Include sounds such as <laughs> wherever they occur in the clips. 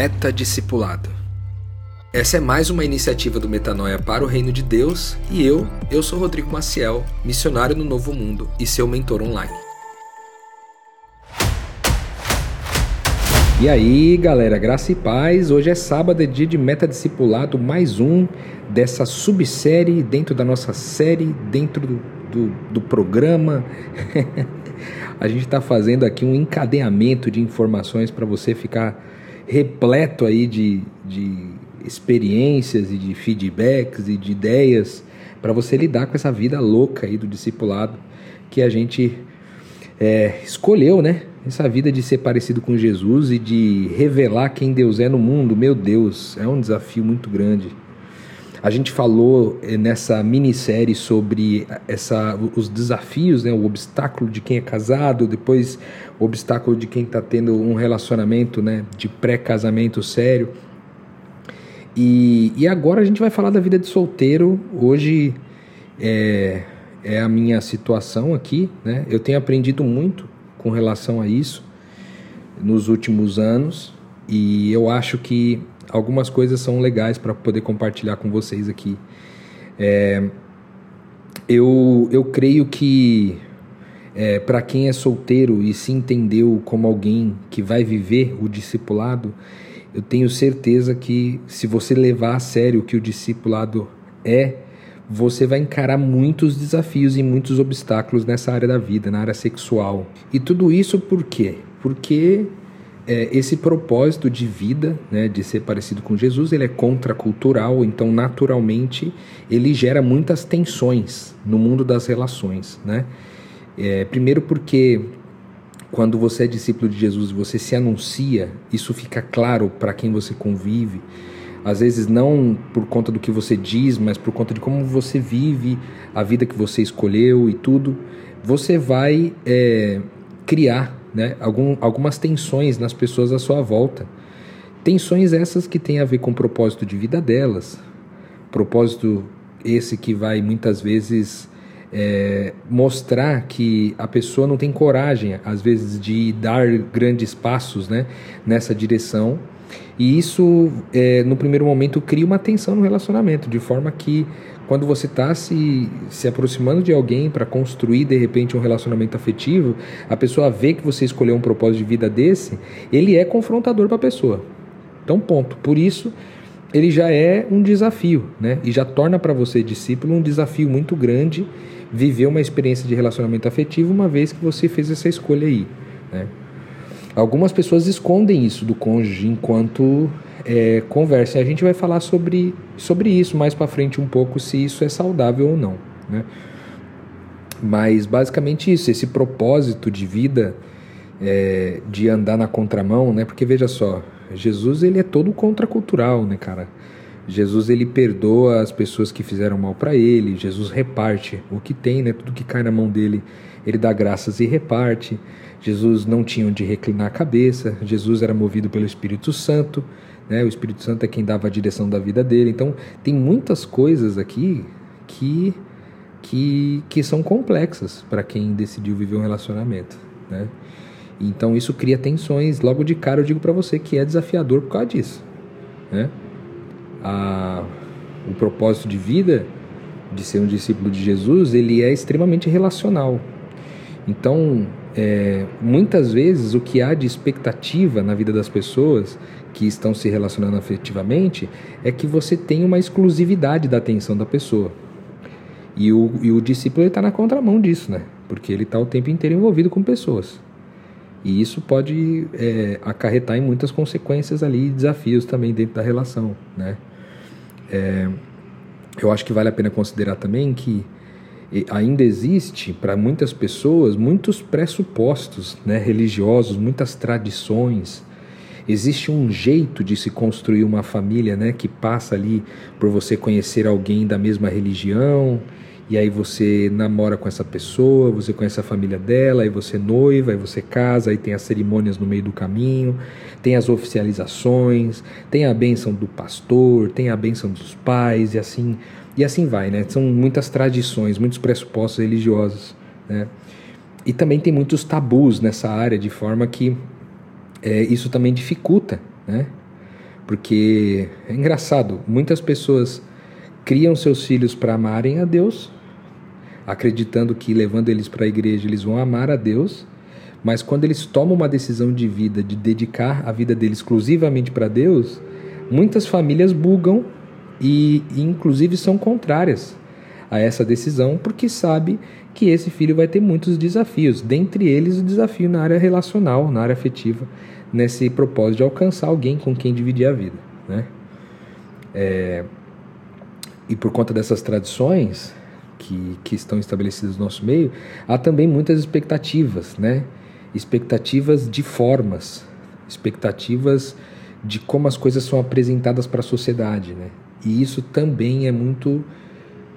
Metadiscipulado. Essa é mais uma iniciativa do Metanoia para o Reino de Deus e eu, eu sou Rodrigo Maciel, missionário no Novo Mundo e seu mentor online. E aí, galera, graça e paz. Hoje é sábado, é dia de Metadiscipulado, mais um dessa subsérie dentro da nossa série, dentro do, do, do programa. <laughs> a gente está fazendo aqui um encadeamento de informações para você ficar repleto aí de, de experiências e de feedbacks e de ideias para você lidar com essa vida louca aí do discipulado que a gente é, escolheu, né? Essa vida de ser parecido com Jesus e de revelar quem Deus é no mundo, meu Deus, é um desafio muito grande. A gente falou eh, nessa minissérie sobre essa, os desafios, né, o obstáculo de quem é casado, depois o obstáculo de quem está tendo um relacionamento né, de pré-casamento sério. E, e agora a gente vai falar da vida de solteiro. Hoje é, é a minha situação aqui. Né? Eu tenho aprendido muito com relação a isso nos últimos anos e eu acho que algumas coisas são legais para poder compartilhar com vocês aqui. É, eu, eu creio que é, para quem é solteiro e se entendeu como alguém que vai viver o discipulado, eu tenho certeza que se você levar a sério o que o discipulado é, você vai encarar muitos desafios e muitos obstáculos nessa área da vida, na área sexual. E tudo isso por quê? Porque é, esse propósito de vida, né, de ser parecido com Jesus, ele é contracultural, então naturalmente ele gera muitas tensões no mundo das relações, né? É, primeiro porque quando você é discípulo de Jesus, você se anuncia, isso fica claro para quem você convive. Às vezes não por conta do que você diz, mas por conta de como você vive a vida que você escolheu e tudo. Você vai é, criar né, algum, algumas tensões nas pessoas à sua volta. Tensões essas que têm a ver com o propósito de vida delas. Propósito esse que vai muitas vezes é, mostrar que a pessoa não tem coragem, às vezes, de dar grandes passos né, nessa direção. E isso, é, no primeiro momento, cria uma tensão no relacionamento, de forma que quando você está se, se aproximando de alguém para construir de repente um relacionamento afetivo, a pessoa vê que você escolheu um propósito de vida desse, ele é confrontador para a pessoa. Então, ponto. Por isso, ele já é um desafio, né? E já torna para você, discípulo, um desafio muito grande viver uma experiência de relacionamento afetivo uma vez que você fez essa escolha aí, né? Algumas pessoas escondem isso do cônjuge enquanto é, conversem. A gente vai falar sobre, sobre isso mais para frente um pouco, se isso é saudável ou não. Né? Mas basicamente isso, esse propósito de vida é, de andar na contramão, né? Porque veja só, Jesus ele é todo contracultural, né, cara? Jesus ele perdoa as pessoas que fizeram mal para ele, Jesus reparte o que tem, né? Tudo que cai na mão dele, ele dá graças e reparte. Jesus não tinha onde reclinar a cabeça, Jesus era movido pelo Espírito Santo, né? O Espírito Santo é quem dava a direção da vida dele. Então, tem muitas coisas aqui que que, que são complexas para quem decidiu viver um relacionamento, né? Então isso cria tensões. Logo de cara eu digo para você que é desafiador por causa disso, né? A, o propósito de vida de ser um discípulo de Jesus ele é extremamente relacional. Então é, muitas vezes o que há de expectativa na vida das pessoas que estão se relacionando afetivamente é que você tem uma exclusividade da atenção da pessoa. E o, e o discípulo está na contramão disso, né? Porque ele está o tempo inteiro envolvido com pessoas. E isso pode é, acarretar em muitas consequências ali, desafios também dentro da relação, né? É, eu acho que vale a pena considerar também que ainda existe para muitas pessoas muitos pressupostos né, religiosos, muitas tradições. Existe um jeito de se construir uma família né, que passa ali por você conhecer alguém da mesma religião, e aí você namora com essa pessoa, você conhece a família dela, aí você noiva, aí você casa, aí tem as cerimônias no meio do caminho, tem as oficializações, tem a bênção do pastor, tem a bênção dos pais, e assim e assim vai, né? São muitas tradições, muitos pressupostos religiosos, né? E também tem muitos tabus nessa área, de forma que é, isso também dificulta, né? Porque é engraçado, muitas pessoas criam seus filhos para amarem a Deus, acreditando que levando eles para a igreja eles vão amar a Deus, mas quando eles tomam uma decisão de vida, de dedicar a vida deles exclusivamente para Deus, muitas famílias bugam e, e, inclusive são contrárias a essa decisão, porque sabe que esse filho vai ter muitos desafios, dentre eles o desafio na área relacional, na área afetiva, nesse propósito de alcançar alguém com quem dividir a vida, né? É, e por conta dessas tradições que, que estão estabelecidas no nosso meio, há também muitas expectativas, né? expectativas de formas, expectativas de como as coisas são apresentadas para a sociedade, né? E isso também é muito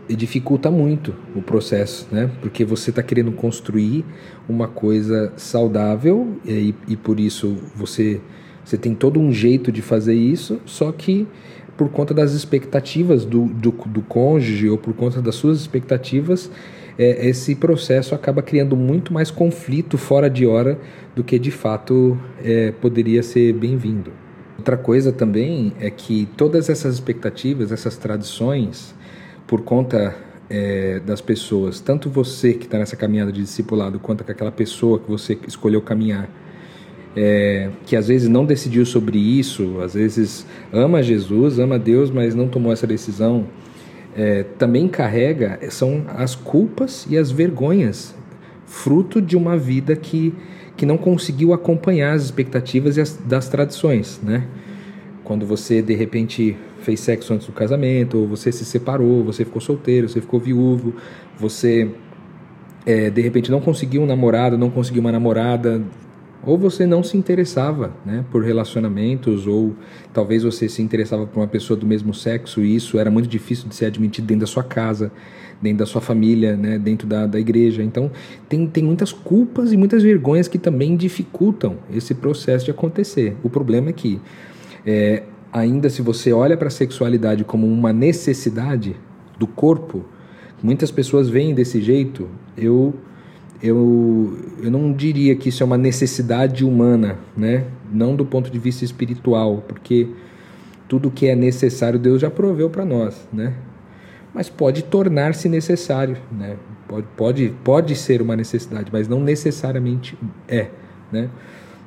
dificulta muito o processo, né? Porque você está querendo construir uma coisa saudável e, e por isso você você tem todo um jeito de fazer isso, só que por conta das expectativas do, do, do cônjuge ou por conta das suas expectativas, é, esse processo acaba criando muito mais conflito fora de hora do que de fato é, poderia ser bem-vindo. Outra coisa também é que todas essas expectativas, essas tradições, por conta é, das pessoas, tanto você que está nessa caminhada de discipulado, quanto aquela pessoa que você escolheu caminhar, é, que às vezes não decidiu sobre isso, às vezes ama Jesus, ama Deus, mas não tomou essa decisão é, também carrega são as culpas e as vergonhas, fruto de uma vida que, que não conseguiu acompanhar as expectativas as, das tradições, né? Quando você de repente fez sexo antes do casamento, ou você se separou, você ficou solteiro, você ficou viúvo, você é, de repente não conseguiu um namorado, não conseguiu uma namorada, ou você não se interessava né, por relacionamentos, ou talvez você se interessava por uma pessoa do mesmo sexo e isso era muito difícil de ser admitido dentro da sua casa, dentro da sua família, né, dentro da, da igreja. Então, tem, tem muitas culpas e muitas vergonhas que também dificultam esse processo de acontecer. O problema é que, é, ainda se você olha para a sexualidade como uma necessidade do corpo, muitas pessoas veem desse jeito, eu eu, eu não diria que isso é uma necessidade humana, né? Não do ponto de vista espiritual, porque tudo que é necessário Deus já proveu para nós, né? Mas pode tornar-se necessário, né? Pode, pode, pode ser uma necessidade, mas não necessariamente é, né?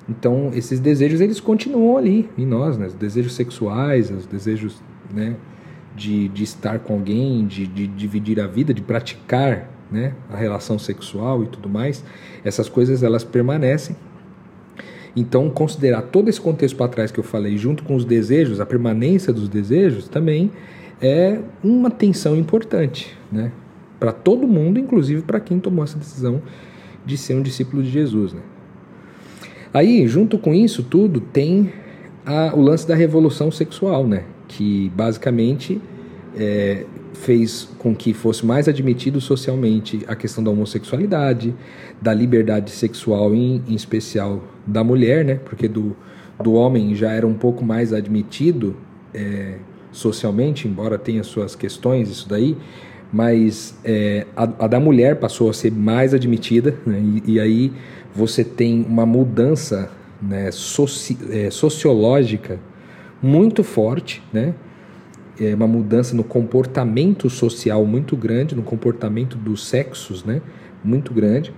Então, esses desejos, eles continuam ali em nós, né? Os desejos sexuais, os desejos, né? De, de estar com alguém, de, de dividir a vida, de praticar né, a relação sexual e tudo mais, essas coisas elas permanecem. Então, considerar todo esse contexto para trás que eu falei, junto com os desejos, a permanência dos desejos, também é uma tensão importante, né, para todo mundo, inclusive para quem tomou essa decisão de ser um discípulo de Jesus, né. Aí, junto com isso tudo, tem a, o lance da revolução sexual, né, que basicamente é, fez com que fosse mais admitido socialmente a questão da homossexualidade, da liberdade sexual, em, em especial da mulher, né? Porque do, do homem já era um pouco mais admitido é, socialmente, embora tenha suas questões, isso daí, mas é, a, a, da mulher passou a ser mais admitida, né? e, e, aí você tem uma mudança né, soci, é, sociológica muito forte, né? é, uma mudança no comportamento social muito grande, no comportamento dos sexos, né? Muito grande.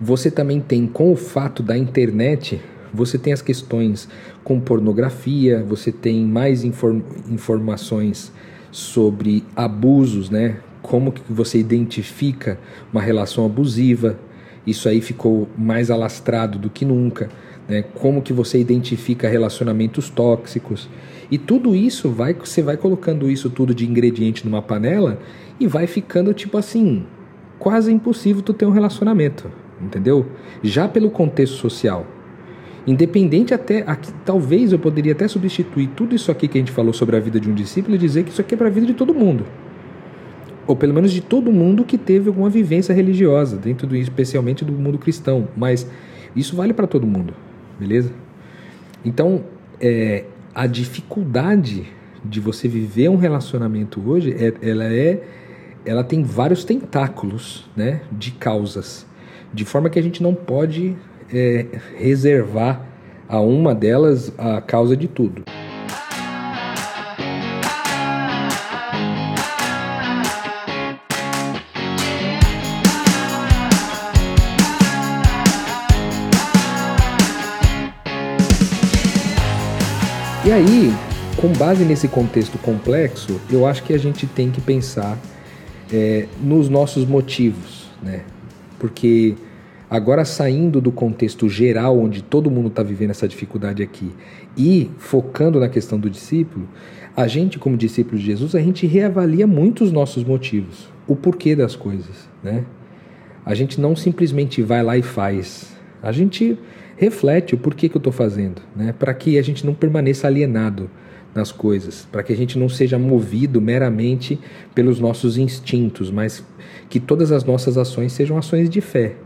Você também tem, com o fato da internet, você tem as questões com pornografia, você tem mais inform informações sobre abusos, né? Como que você identifica uma relação abusiva? Isso aí ficou mais alastrado do que nunca. Né? Como que você identifica relacionamentos tóxicos? E tudo isso vai, você vai colocando isso tudo de ingrediente numa panela e vai ficando tipo assim, quase impossível tu ter um relacionamento, entendeu? Já pelo contexto social. Independente até, aqui, talvez eu poderia até substituir tudo isso aqui que a gente falou sobre a vida de um discípulo e dizer que isso aqui é para a vida de todo mundo. Ou pelo menos de todo mundo que teve alguma vivência religiosa, dentro do especialmente do mundo cristão, mas isso vale para todo mundo, beleza? Então, é, a dificuldade de você viver um relacionamento hoje, é, ela é, ela tem vários tentáculos, né, de causas, de forma que a gente não pode é, reservar a uma delas a causa de tudo. E aí, com base nesse contexto complexo, eu acho que a gente tem que pensar é, nos nossos motivos, né? Porque agora saindo do contexto geral onde todo mundo está vivendo essa dificuldade aqui e focando na questão do discípulo, a gente como discípulo de Jesus a gente reavalia muito os nossos motivos, o porquê das coisas, né? A gente não simplesmente vai lá e faz, a gente reflete o porquê que eu estou fazendo, né? Para que a gente não permaneça alienado nas coisas, para que a gente não seja movido meramente pelos nossos instintos, mas que todas as nossas ações sejam ações de fé.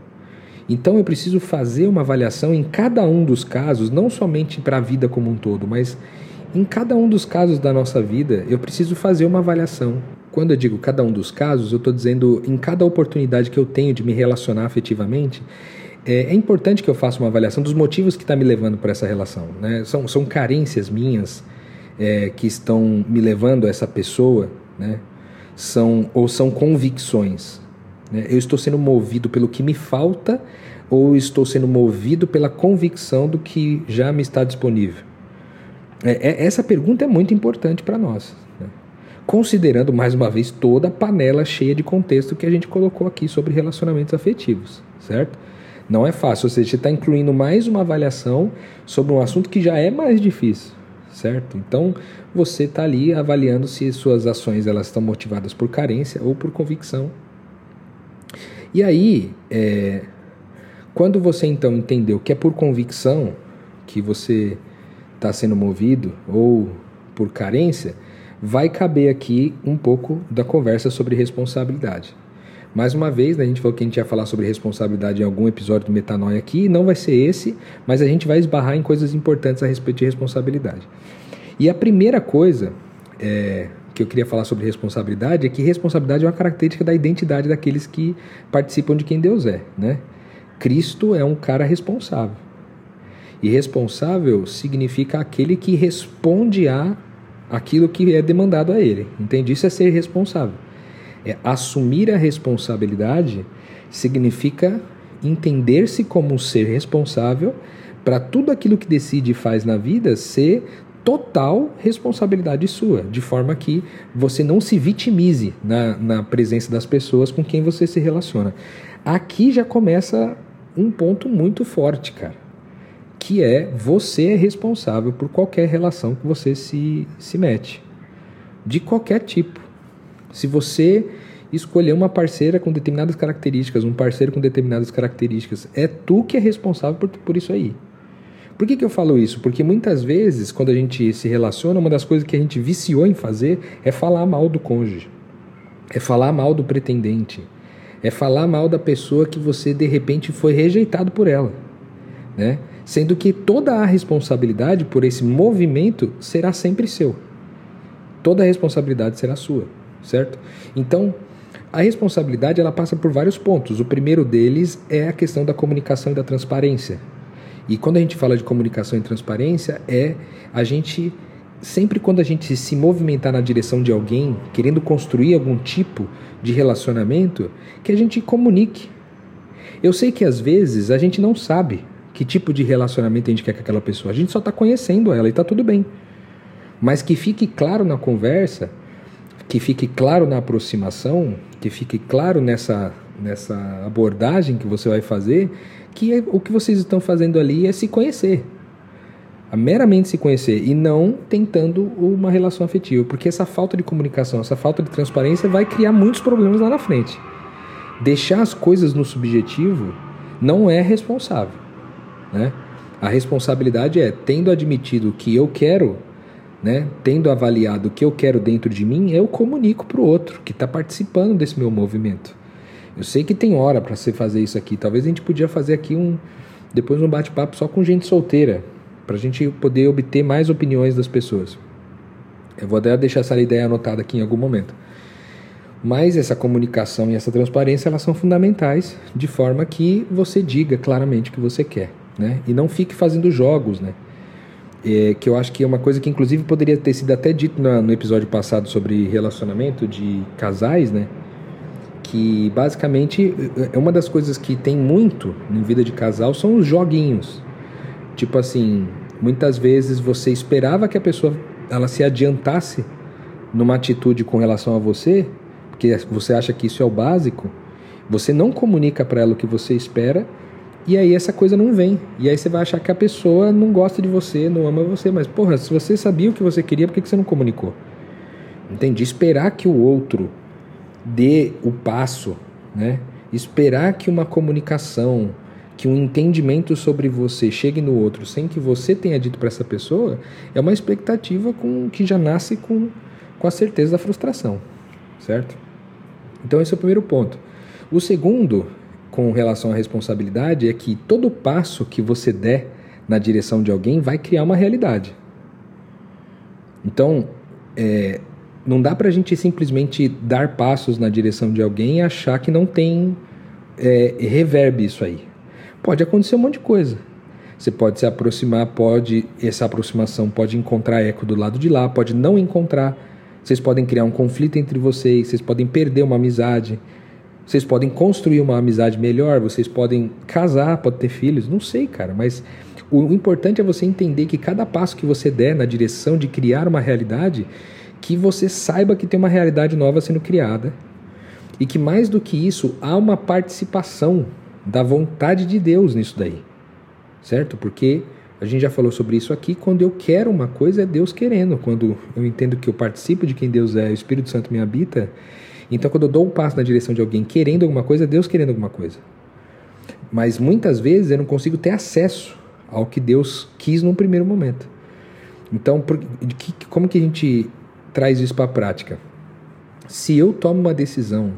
Então eu preciso fazer uma avaliação em cada um dos casos, não somente para a vida como um todo, mas em cada um dos casos da nossa vida, eu preciso fazer uma avaliação. Quando eu digo cada um dos casos, eu estou dizendo em cada oportunidade que eu tenho de me relacionar afetivamente, é, é importante que eu faça uma avaliação dos motivos que está me levando para essa relação. Né? São, são carências minhas, é, que estão me levando a essa pessoa, né, são ou são convicções. Né? Eu estou sendo movido pelo que me falta ou estou sendo movido pela convicção do que já me está disponível? É, é, essa pergunta é muito importante para nós. Né? Considerando, mais uma vez, toda a panela cheia de contexto que a gente colocou aqui sobre relacionamentos afetivos, certo? Não é fácil, ou seja, você está incluindo mais uma avaliação sobre um assunto que já é mais difícil certo? Então você está ali avaliando se suas ações elas estão motivadas por carência ou por convicção. E aí, é, quando você então entendeu que é por convicção que você está sendo movido ou por carência, vai caber aqui um pouco da conversa sobre responsabilidade. Mais uma vez, né, a gente falou que a gente ia falar sobre responsabilidade em algum episódio do Metanoia aqui, não vai ser esse, mas a gente vai esbarrar em coisas importantes a respeito de responsabilidade. E a primeira coisa é, que eu queria falar sobre responsabilidade é que responsabilidade é uma característica da identidade daqueles que participam de quem Deus é, né? Cristo é um cara responsável. E responsável significa aquele que responde a aquilo que é demandado a ele. Entende? Isso é ser responsável. É, assumir a responsabilidade significa entender-se como um ser responsável para tudo aquilo que decide e faz na vida ser total responsabilidade sua, de forma que você não se vitimize na, na presença das pessoas com quem você se relaciona. Aqui já começa um ponto muito forte, cara, que é você é responsável por qualquer relação que você se, se mete, de qualquer tipo. Se você escolher uma parceira com determinadas características, um parceiro com determinadas características, é tu que é responsável por, por isso aí. Por que, que eu falo isso? Porque muitas vezes, quando a gente se relaciona, uma das coisas que a gente viciou em fazer é falar mal do cônjuge, é falar mal do pretendente, é falar mal da pessoa que você de repente foi rejeitado por ela, né? Sendo que toda a responsabilidade por esse movimento será sempre seu. Toda a responsabilidade será sua certo? Então, a responsabilidade ela passa por vários pontos. O primeiro deles é a questão da comunicação e da transparência. E quando a gente fala de comunicação e transparência, é a gente sempre quando a gente se movimentar na direção de alguém, querendo construir algum tipo de relacionamento, que a gente comunique. Eu sei que às vezes a gente não sabe que tipo de relacionamento a gente quer com aquela pessoa. A gente só está conhecendo ela e está tudo bem. Mas que fique claro na conversa que fique claro na aproximação, que fique claro nessa, nessa abordagem que você vai fazer, que é, o que vocês estão fazendo ali é se conhecer. A meramente se conhecer e não tentando uma relação afetiva, porque essa falta de comunicação, essa falta de transparência vai criar muitos problemas lá na frente. Deixar as coisas no subjetivo não é responsável, né? A responsabilidade é tendo admitido que eu quero né, tendo avaliado o que eu quero dentro de mim, eu comunico para o outro que está participando desse meu movimento. Eu sei que tem hora para você fazer isso aqui. Talvez a gente podia fazer aqui um depois um bate-papo só com gente solteira, para a gente poder obter mais opiniões das pessoas. Eu vou até deixar essa ideia anotada aqui em algum momento. Mas essa comunicação e essa transparência elas são fundamentais de forma que você diga claramente o que você quer, né? E não fique fazendo jogos, né? é, que eu acho que é uma coisa que inclusive poderia ter sido até dito na, no episódio passado sobre relacionamento de casais, né? Que basicamente é uma das coisas que tem muito em vida de casal são os joguinhos. Tipo assim, Muitas vezes você esperava que a pessoa ela se adiantasse numa atitude com relação a você, porque você acha que isso é o básico, você não comunica para ela o que você espera, e aí essa coisa não vem. E aí você vai achar que a pessoa não gosta de você, não ama você, mas porra, se você sabia o que você queria, por que você não comunicou? Entende? Esperar que o outro dê o passo, né? Esperar que uma comunicação, que um entendimento sobre você chegue no outro sem que você tenha dito para essa pessoa, é uma expectativa com que já nasce com, com a certeza da frustração, certo? Então esse é o primeiro ponto. O segundo, com relação à responsabilidade, é que todo passo que você der na direção de alguém vai criar uma realidade. Então, é, não dá para a gente simplesmente dar passos na direção de alguém e achar que não tem é, reverb isso aí. Pode acontecer um monte de coisa. Você pode se aproximar, pode essa aproximação pode encontrar eco do lado de lá, pode não encontrar. Vocês podem criar um conflito entre vocês, vocês podem perder uma amizade, vocês podem construir uma amizade melhor, vocês podem casar, pode ter filhos, não sei, cara, mas o importante é você entender que cada passo que você der na direção de criar uma realidade, que você saiba que tem uma realidade nova sendo criada e que mais do que isso há uma participação da vontade de Deus nisso daí, certo? Porque a gente já falou sobre isso aqui. Quando eu quero uma coisa, é Deus querendo. Quando eu entendo que eu participo de quem Deus é, o Espírito Santo me habita. Então, quando eu dou um passo na direção de alguém querendo alguma coisa, é Deus querendo alguma coisa. Mas muitas vezes eu não consigo ter acesso ao que Deus quis num primeiro momento. Então, por, que, como que a gente traz isso para a prática. Se eu tomo uma decisão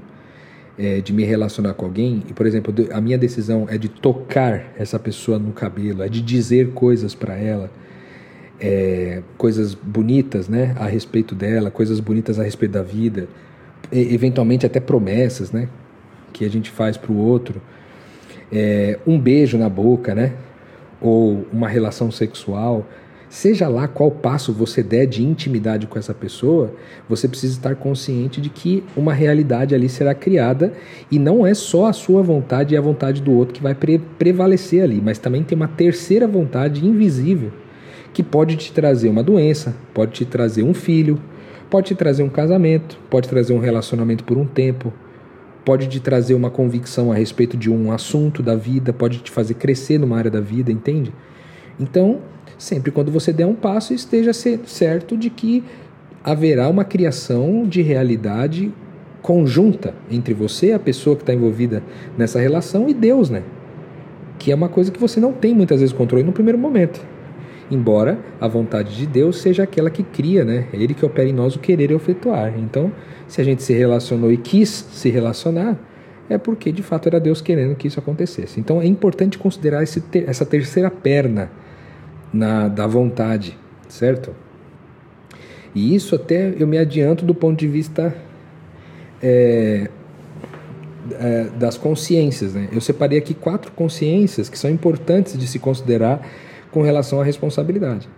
é, de me relacionar com alguém, e por exemplo, a minha decisão é de tocar essa pessoa no cabelo, é de dizer coisas para ela, é, coisas bonitas né, a respeito dela, coisas bonitas a respeito da vida, e, eventualmente até promessas né, que a gente faz para o outro, é, um beijo na boca, né, ou uma relação sexual Seja lá qual passo você der de intimidade com essa pessoa, você precisa estar consciente de que uma realidade ali será criada e não é só a sua vontade e a vontade do outro que vai pre prevalecer ali, mas também tem uma terceira vontade invisível que pode te trazer uma doença, pode te trazer um filho, pode te trazer um casamento, pode trazer um relacionamento por um tempo, pode te trazer uma convicção a respeito de um assunto da vida, pode te fazer crescer numa área da vida, entende? Então, Sempre quando você der um passo, esteja certo de que haverá uma criação de realidade conjunta entre você, a pessoa que está envolvida nessa relação, e Deus, né? Que é uma coisa que você não tem muitas vezes controle no primeiro momento. Embora a vontade de Deus seja aquela que cria, né? É Ele que opera em nós o querer e o efetuar. Então, se a gente se relacionou e quis se relacionar, é porque de fato era Deus querendo que isso acontecesse. Então é importante considerar esse, essa terceira perna na, da vontade, certo? E isso até eu me adianto do ponto de vista é, é, das consciências. Né? Eu separei aqui quatro consciências que são importantes de se considerar com relação à responsabilidade.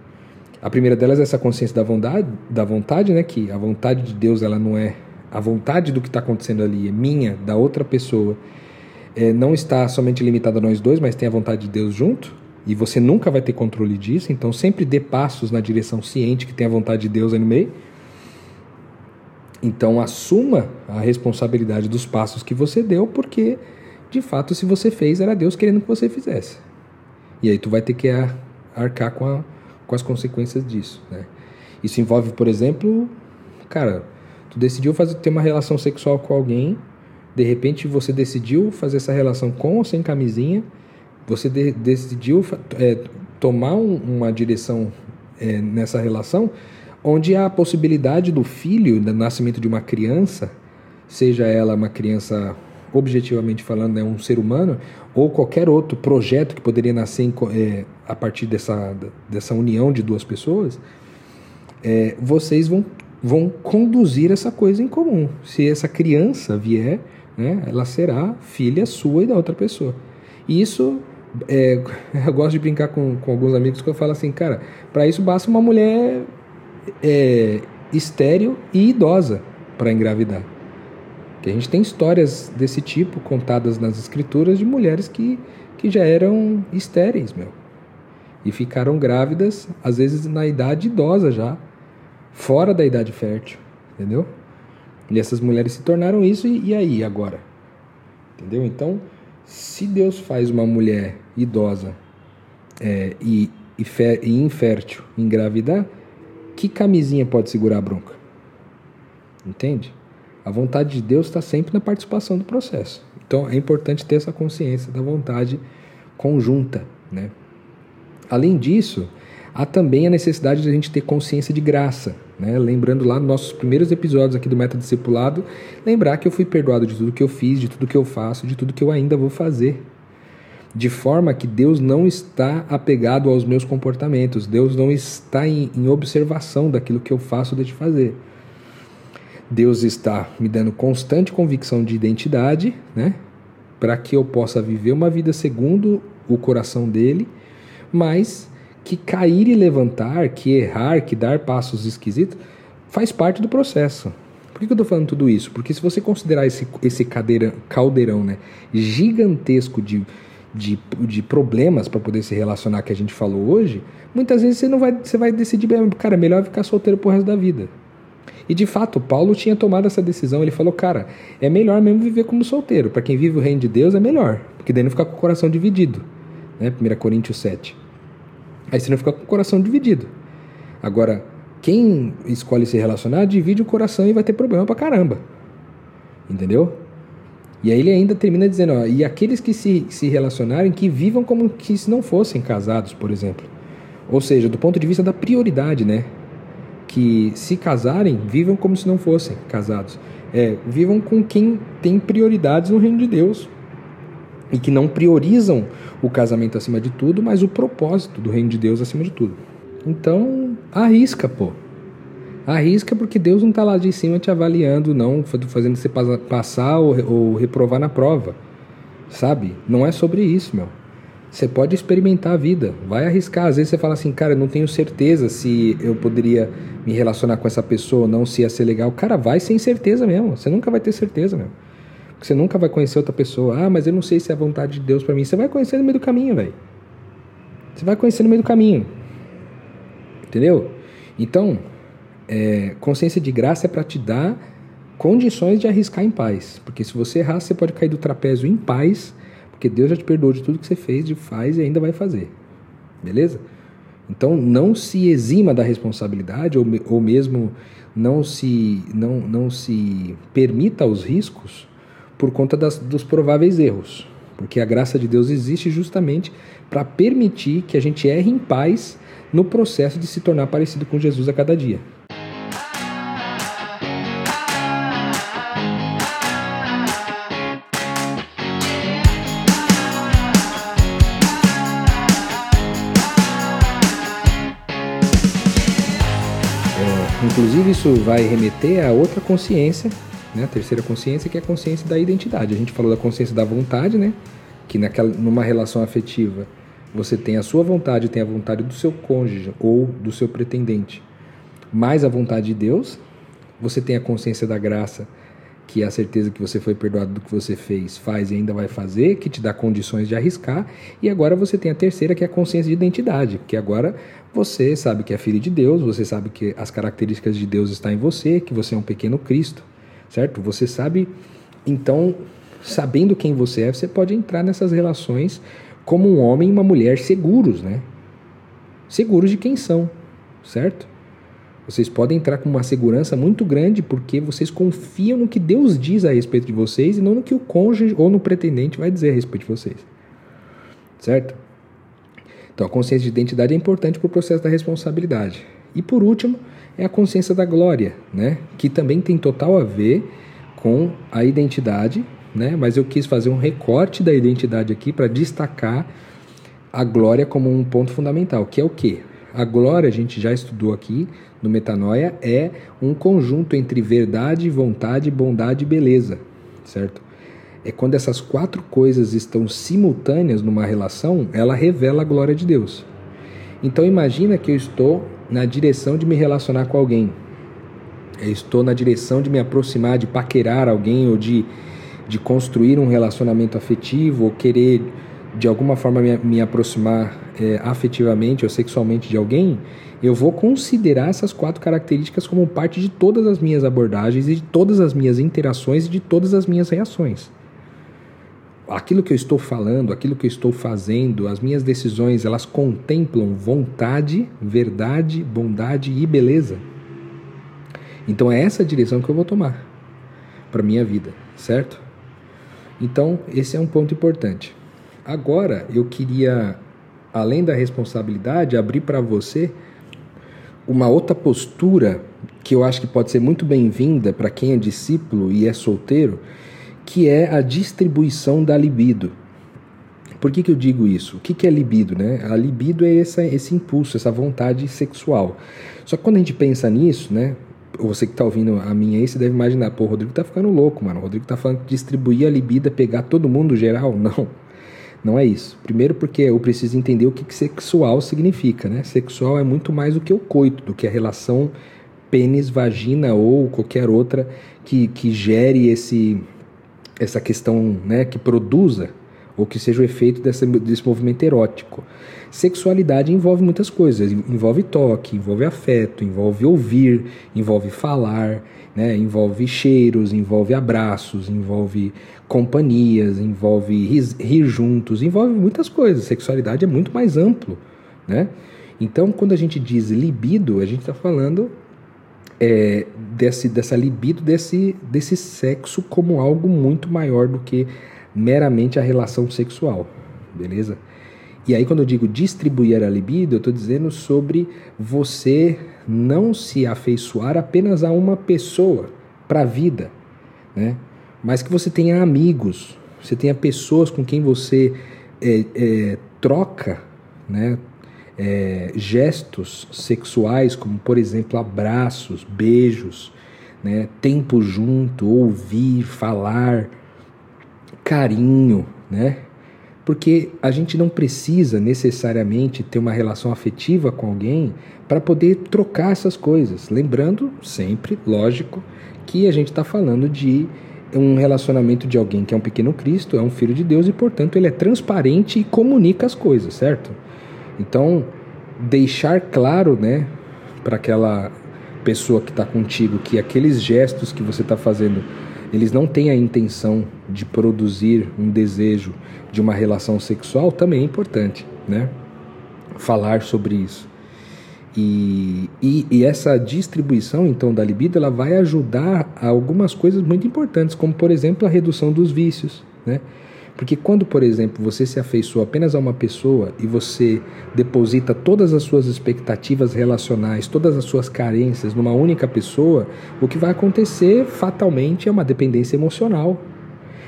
A primeira delas é essa consciência da vontade, da vontade, né? Que a vontade de Deus ela não é a vontade do que está acontecendo ali, é minha, da outra pessoa. É, não está somente limitada a nós dois, mas tem a vontade de Deus junto e você nunca vai ter controle disso, então sempre dê passos na direção ciente que tem a vontade de Deus aí no meio. Então assuma a responsabilidade dos passos que você deu, porque de fato se você fez era Deus querendo que você fizesse. E aí tu vai ter que arcar com, a, com as consequências disso, né? Isso envolve, por exemplo, cara, tu decidiu fazer ter uma relação sexual com alguém, de repente você decidiu fazer essa relação com ou sem camisinha, você de, decidiu é, tomar um, uma direção é, nessa relação onde há a possibilidade do filho, do nascimento de uma criança, seja ela uma criança objetivamente falando, é um ser humano, ou qualquer outro projeto que poderia nascer em, é, a partir dessa, dessa união de duas pessoas, é, vocês vão, vão conduzir essa coisa em comum. Se essa criança vier, né, ela será filha sua e da outra pessoa. E isso é, <laughs> eu gosto de brincar com, com alguns amigos que eu falo assim, cara, para isso basta uma mulher é, estéreo e idosa para engravidar. Que a gente tem histórias desse tipo contadas nas escrituras de mulheres que, que já eram estéreis, meu. e ficaram grávidas, às vezes na idade idosa já, fora da idade fértil, entendeu? E essas mulheres se tornaram isso, e, e aí agora? Entendeu? Então, se Deus faz uma mulher idosa é, e, e, fé, e infértil engravidar, que camisinha pode segurar a bronca? Entende? A vontade de Deus está sempre na participação do processo. Então é importante ter essa consciência da vontade conjunta. Né? Além disso, há também a necessidade de a gente ter consciência de graça. Né? Lembrando lá nos nossos primeiros episódios aqui do Meta Discipulado, lembrar que eu fui perdoado de tudo que eu fiz, de tudo que eu faço, de tudo que eu ainda vou fazer. De forma que Deus não está apegado aos meus comportamentos, Deus não está em, em observação daquilo que eu faço de fazer. Deus está me dando constante convicção de identidade, né? Para que eu possa viver uma vida segundo o coração dele, mas que cair e levantar, que errar, que dar passos esquisitos, faz parte do processo. Por que, eu estou falando tudo isso? Porque se você considerar esse, esse caldeirão né, gigantesco de, de, de problemas para poder se relacionar que a gente falou hoje, muitas vezes você não vai, você vai decidir, cara, melhor ficar solteiro pro resto da vida. E de fato, Paulo tinha tomado essa decisão. Ele falou, cara, é melhor mesmo viver como solteiro. Para quem vive o reino de Deus é melhor, porque daí não fica com o coração dividido. Né? 1 Coríntios 7. Aí você não fica com o coração dividido. Agora, quem escolhe se relacionar, divide o coração e vai ter problema pra caramba. Entendeu? E aí ele ainda termina dizendo, ó, e aqueles que se, se relacionarem, que vivam como que se não fossem casados, por exemplo. Ou seja, do ponto de vista da prioridade, né? que se casarem, vivam como se não fossem casados. É, vivam com quem tem prioridades no reino de Deus. E que não priorizam o casamento acima de tudo, mas o propósito do reino de Deus acima de tudo. Então, arrisca, pô. Arrisca porque Deus não está lá de cima te avaliando, não, fazendo você passar ou, ou reprovar na prova. Sabe? Não é sobre isso, meu. Você pode experimentar a vida, vai arriscar. Às vezes você fala assim, cara, eu não tenho certeza se eu poderia me relacionar com essa pessoa ou não, se ia ser legal. Cara, vai sem certeza mesmo. Você nunca vai ter certeza mesmo. Porque você nunca vai conhecer outra pessoa. Ah, mas eu não sei se é a vontade de Deus para mim. Você vai conhecer no meio do caminho, velho. Você vai conhecer no meio do caminho. Entendeu? Então, é, consciência de graça é para te dar condições de arriscar em paz. Porque se você errar, você pode cair do trapézio em paz porque Deus já te perdoou de tudo que você fez, de faz e ainda vai fazer. Beleza? Então não se exima da responsabilidade ou, ou mesmo não se, não, não se permita os riscos por conta das, dos prováveis erros. Porque a graça de Deus existe justamente para permitir que a gente erre em paz no processo de se tornar parecido com Jesus a cada dia. Inclusive, isso vai remeter a outra consciência, né? a terceira consciência, que é a consciência da identidade. A gente falou da consciência da vontade, né? que naquela, numa relação afetiva você tem a sua vontade, tem a vontade do seu cônjuge ou do seu pretendente, mais a vontade de Deus. Você tem a consciência da graça, que é a certeza que você foi perdoado do que você fez, faz e ainda vai fazer, que te dá condições de arriscar. E agora você tem a terceira, que é a consciência de identidade, que agora você sabe que é filho de Deus, você sabe que as características de Deus estão em você, que você é um pequeno Cristo, certo? Você sabe, então, sabendo quem você é, você pode entrar nessas relações como um homem e uma mulher seguros, né? Seguros de quem são, certo? Vocês podem entrar com uma segurança muito grande porque vocês confiam no que Deus diz a respeito de vocês e não no que o cônjuge ou no pretendente vai dizer a respeito de vocês. Certo? Então, a consciência de identidade é importante para o processo da responsabilidade. E por último, é a consciência da glória, né? que também tem total a ver com a identidade, né? mas eu quis fazer um recorte da identidade aqui para destacar a glória como um ponto fundamental, que é o quê? A glória, a gente já estudou aqui no Metanoia, é um conjunto entre verdade, vontade, bondade e beleza, certo? é quando essas quatro coisas estão simultâneas numa relação, ela revela a glória de Deus. Então imagina que eu estou na direção de me relacionar com alguém. Eu estou na direção de me aproximar, de paquerar alguém ou de, de construir um relacionamento afetivo ou querer de alguma forma me, me aproximar é, afetivamente ou sexualmente de alguém, eu vou considerar essas quatro características como parte de todas as minhas abordagens e de todas as minhas interações e de todas as minhas reações. Aquilo que eu estou falando, aquilo que eu estou fazendo, as minhas decisões, elas contemplam vontade, verdade, bondade e beleza. Então é essa direção que eu vou tomar para minha vida, certo? Então, esse é um ponto importante. Agora, eu queria além da responsabilidade, abrir para você uma outra postura que eu acho que pode ser muito bem-vinda para quem é discípulo e é solteiro, que é a distribuição da libido. Por que, que eu digo isso? O que, que é libido? Né? A libido é essa, esse impulso, essa vontade sexual. Só que quando a gente pensa nisso, né, você que está ouvindo a minha aí, você deve imaginar, pô, o Rodrigo tá ficando louco, mano. O Rodrigo tá falando que distribuir a libido é pegar todo mundo geral. <laughs> Não. Não é isso. Primeiro porque eu preciso entender o que, que sexual significa, né? Sexual é muito mais do que o coito, do que a relação pênis, vagina ou qualquer outra que, que gere esse, essa questão, né? Que produza ou que seja o efeito desse, desse movimento erótico. Sexualidade envolve muitas coisas, envolve toque, envolve afeto, envolve ouvir, envolve falar, né? envolve cheiros, envolve abraços, envolve companhias, envolve rir, rir juntos, envolve muitas coisas. Sexualidade é muito mais amplo, né? Então, quando a gente diz libido, a gente está falando é, desse, dessa libido, desse, desse sexo como algo muito maior do que meramente a relação sexual, beleza? E aí, quando eu digo distribuir a libido, eu estou dizendo sobre você não se afeiçoar apenas a uma pessoa para a vida, né? mas que você tenha amigos, você tenha pessoas com quem você é, é, troca né? É, gestos sexuais, como por exemplo abraços, beijos, né? tempo junto, ouvir, falar, carinho, né? Porque a gente não precisa necessariamente ter uma relação afetiva com alguém para poder trocar essas coisas. Lembrando sempre, lógico, que a gente está falando de um relacionamento de alguém que é um pequeno Cristo, é um filho de Deus e, portanto, ele é transparente e comunica as coisas, certo? Então, deixar claro, né, para aquela pessoa que está contigo que aqueles gestos que você está fazendo eles não têm a intenção de produzir um desejo de uma relação sexual, também é importante, né? Falar sobre isso. E, e, e, essa distribuição então da libido ela vai ajudar a algumas coisas muito importantes, como por exemplo a redução dos vícios, né? Porque quando, por exemplo, você se afeiçoa apenas a uma pessoa e você deposita todas as suas expectativas relacionais, todas as suas carências numa única pessoa, o que vai acontecer fatalmente é uma dependência emocional,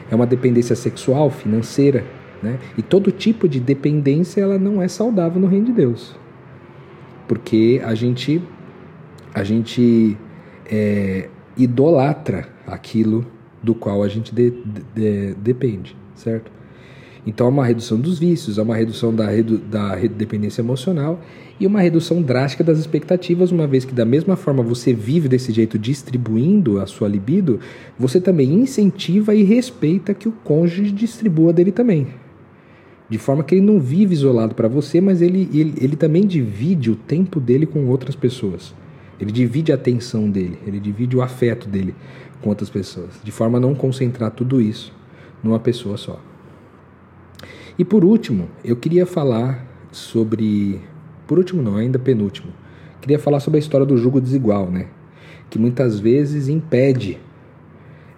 é uma dependência sexual, financeira, né? E todo tipo de dependência ela não é saudável no reino de Deus, porque a gente a gente é, idolatra aquilo do qual a gente de, de, depende certo? Então há uma redução dos vícios, há uma redução da, redu da dependência emocional e uma redução drástica das expectativas, uma vez que da mesma forma você vive desse jeito distribuindo a sua libido, você também incentiva e respeita que o cônjuge distribua dele também. De forma que ele não vive isolado para você, mas ele, ele, ele também divide o tempo dele com outras pessoas. Ele divide a atenção dele, ele divide o afeto dele com outras pessoas, de forma a não concentrar tudo isso numa pessoa só. E por último, eu queria falar sobre. Por último, não, ainda penúltimo. Queria falar sobre a história do jugo desigual, né? Que muitas vezes impede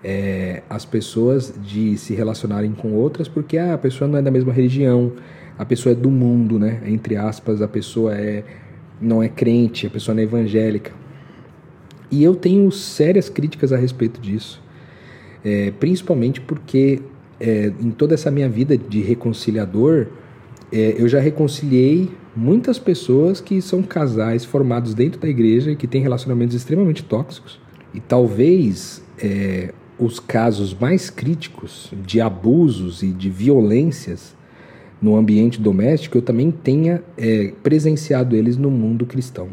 é, as pessoas de se relacionarem com outras porque ah, a pessoa não é da mesma religião, a pessoa é do mundo, né? Entre aspas, a pessoa é não é crente, a pessoa não é evangélica. E eu tenho sérias críticas a respeito disso é, principalmente porque é, em toda essa minha vida de reconciliador, é, eu já reconciliei muitas pessoas que são casais formados dentro da igreja e que têm relacionamentos extremamente tóxicos. E talvez é, os casos mais críticos de abusos e de violências no ambiente doméstico, eu também tenha é, presenciado eles no mundo cristão,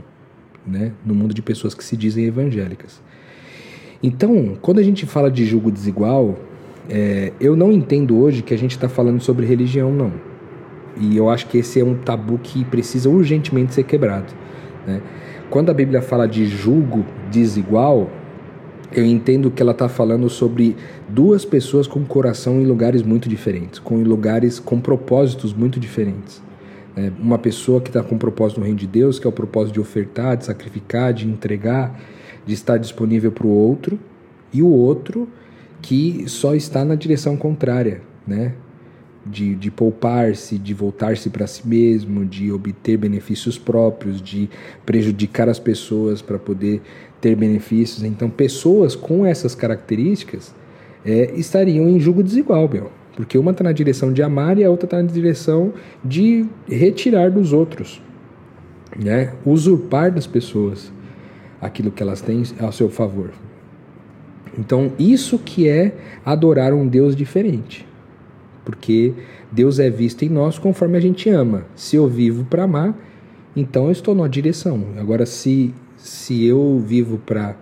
né? no mundo de pessoas que se dizem evangélicas. Então, quando a gente fala de julgo desigual, é, eu não entendo hoje que a gente está falando sobre religião, não. E eu acho que esse é um tabu que precisa urgentemente ser quebrado. Né? Quando a Bíblia fala de julgo desigual, eu entendo que ela está falando sobre duas pessoas com coração em lugares muito diferentes, com lugares com propósitos muito diferentes. É uma pessoa que está com propósito no reino de Deus, que é o propósito de ofertar, de sacrificar, de entregar, de estar disponível para o outro, e o outro que só está na direção contrária, né? De, de poupar-se, de voltar-se para si mesmo, de obter benefícios próprios, de prejudicar as pessoas para poder ter benefícios. Então, pessoas com essas características é, estariam em julgo desigual, meu. Porque uma está na direção de amar e a outra está na direção de retirar dos outros, né? usurpar das pessoas aquilo que elas têm ao seu favor. Então, isso que é adorar um Deus diferente. Porque Deus é visto em nós conforme a gente ama. Se eu vivo para amar, então eu estou na direção. Agora, se, se eu vivo para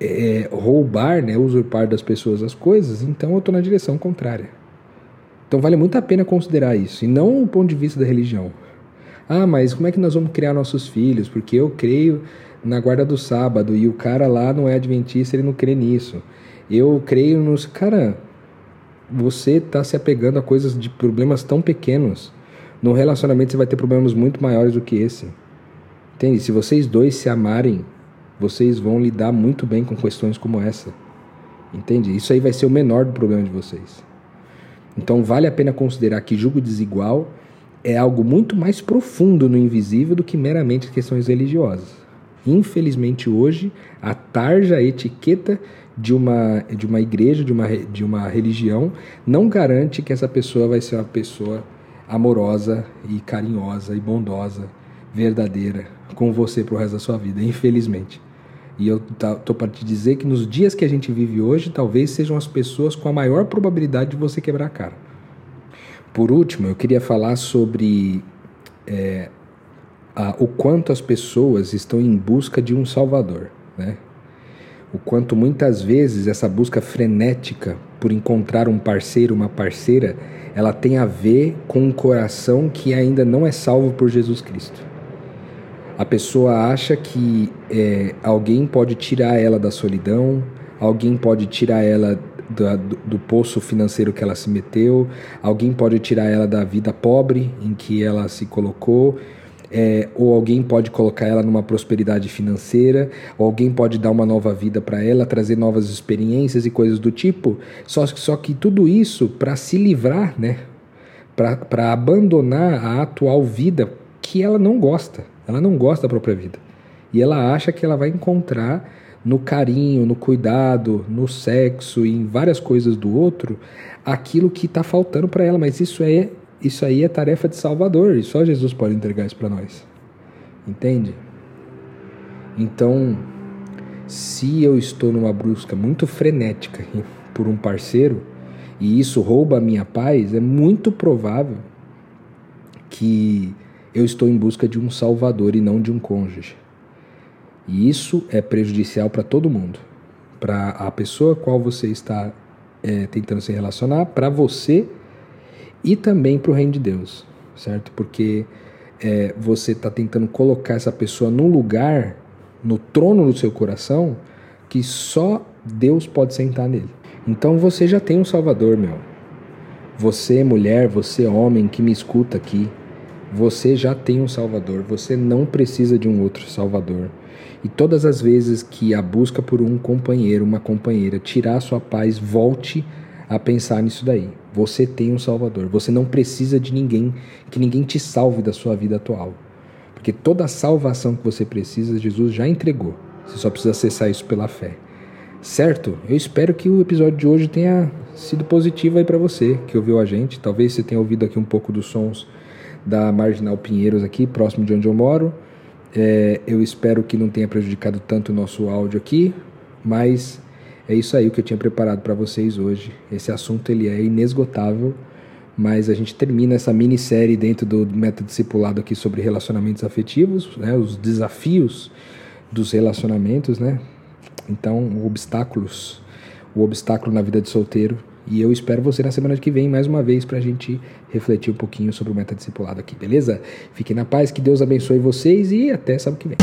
é, roubar, né, usurpar das pessoas as coisas, então eu estou na direção contrária. Então vale muito a pena considerar isso, e não o ponto de vista da religião. Ah, mas como é que nós vamos criar nossos filhos? Porque eu creio na guarda do sábado e o cara lá não é adventista, ele não crê nisso. Eu creio nos. Cara, você está se apegando a coisas de problemas tão pequenos. No relacionamento você vai ter problemas muito maiores do que esse. Entende? Se vocês dois se amarem, vocês vão lidar muito bem com questões como essa. Entende? Isso aí vai ser o menor do problema de vocês. Então vale a pena considerar que julgo desigual é algo muito mais profundo no invisível do que meramente questões religiosas. Infelizmente hoje a tarja, a etiqueta de uma, de uma igreja, de uma, de uma religião, não garante que essa pessoa vai ser uma pessoa amorosa e carinhosa e bondosa, verdadeira, com você pro resto da sua vida, infelizmente. E eu tô para te dizer que nos dias que a gente vive hoje, talvez sejam as pessoas com a maior probabilidade de você quebrar a cara. Por último, eu queria falar sobre é, o quanto as pessoas estão em busca de um Salvador, né? O quanto muitas vezes essa busca frenética por encontrar um parceiro, uma parceira, ela tem a ver com um coração que ainda não é salvo por Jesus Cristo. A pessoa acha que é, alguém pode tirar ela da solidão, alguém pode tirar ela do, do, poço financeiro que ela se meteu, alguém pode tirar ela da vida pobre em que ela se colocou, é, ou alguém pode colocar ela numa prosperidade financeira, ou alguém pode dar uma nova vida para ela, trazer novas experiências e coisas do tipo. Só, só que tudo isso para se livrar, né? Para abandonar a atual vida que ela não gosta. Ela não gosta da própria vida. E ela acha que ela vai encontrar no carinho, no cuidado, no sexo e em várias coisas do outro aquilo que está faltando para ela. Mas isso é isso aí é tarefa de Salvador e só Jesus pode entregar isso para nós. Entende? Então, se eu estou numa busca muito frenética por um parceiro e isso rouba a minha paz, é muito provável que eu estou em busca de um salvador e não de um cônjuge. E isso é prejudicial para todo mundo. Para a pessoa com qual você está é, tentando se relacionar, para você e também para o reino de Deus, certo? Porque é, você está tentando colocar essa pessoa num lugar, no trono do seu coração, que só Deus pode sentar nele. Então você já tem um Salvador, meu. Você, mulher, você, homem que me escuta aqui, você já tem um Salvador, você não precisa de um outro Salvador. E todas as vezes que a busca por um companheiro, uma companheira, tirar a sua paz, volte a pensar nisso daí. Você tem um Salvador. Você não precisa de ninguém, que ninguém te salve da sua vida atual. Porque toda a salvação que você precisa, Jesus já entregou. Você só precisa acessar isso pela fé. Certo? Eu espero que o episódio de hoje tenha sido positivo aí para você que ouviu a gente. Talvez você tenha ouvido aqui um pouco dos sons da Marginal Pinheiros aqui, próximo de onde eu moro. É, eu espero que não tenha prejudicado tanto o nosso áudio aqui, mas é isso aí que eu tinha preparado para vocês hoje. Esse assunto ele é inesgotável, mas a gente termina essa minissérie dentro do método discipulado aqui sobre relacionamentos afetivos, né, os desafios dos relacionamentos, né? Então, obstáculos, o obstáculo na vida de solteiro E eu espero você na semana que vem mais uma vez para a gente refletir um pouquinho sobre o metadiscipulado aqui, beleza? Fiquem na paz, que Deus abençoe vocês e até sábado que vem.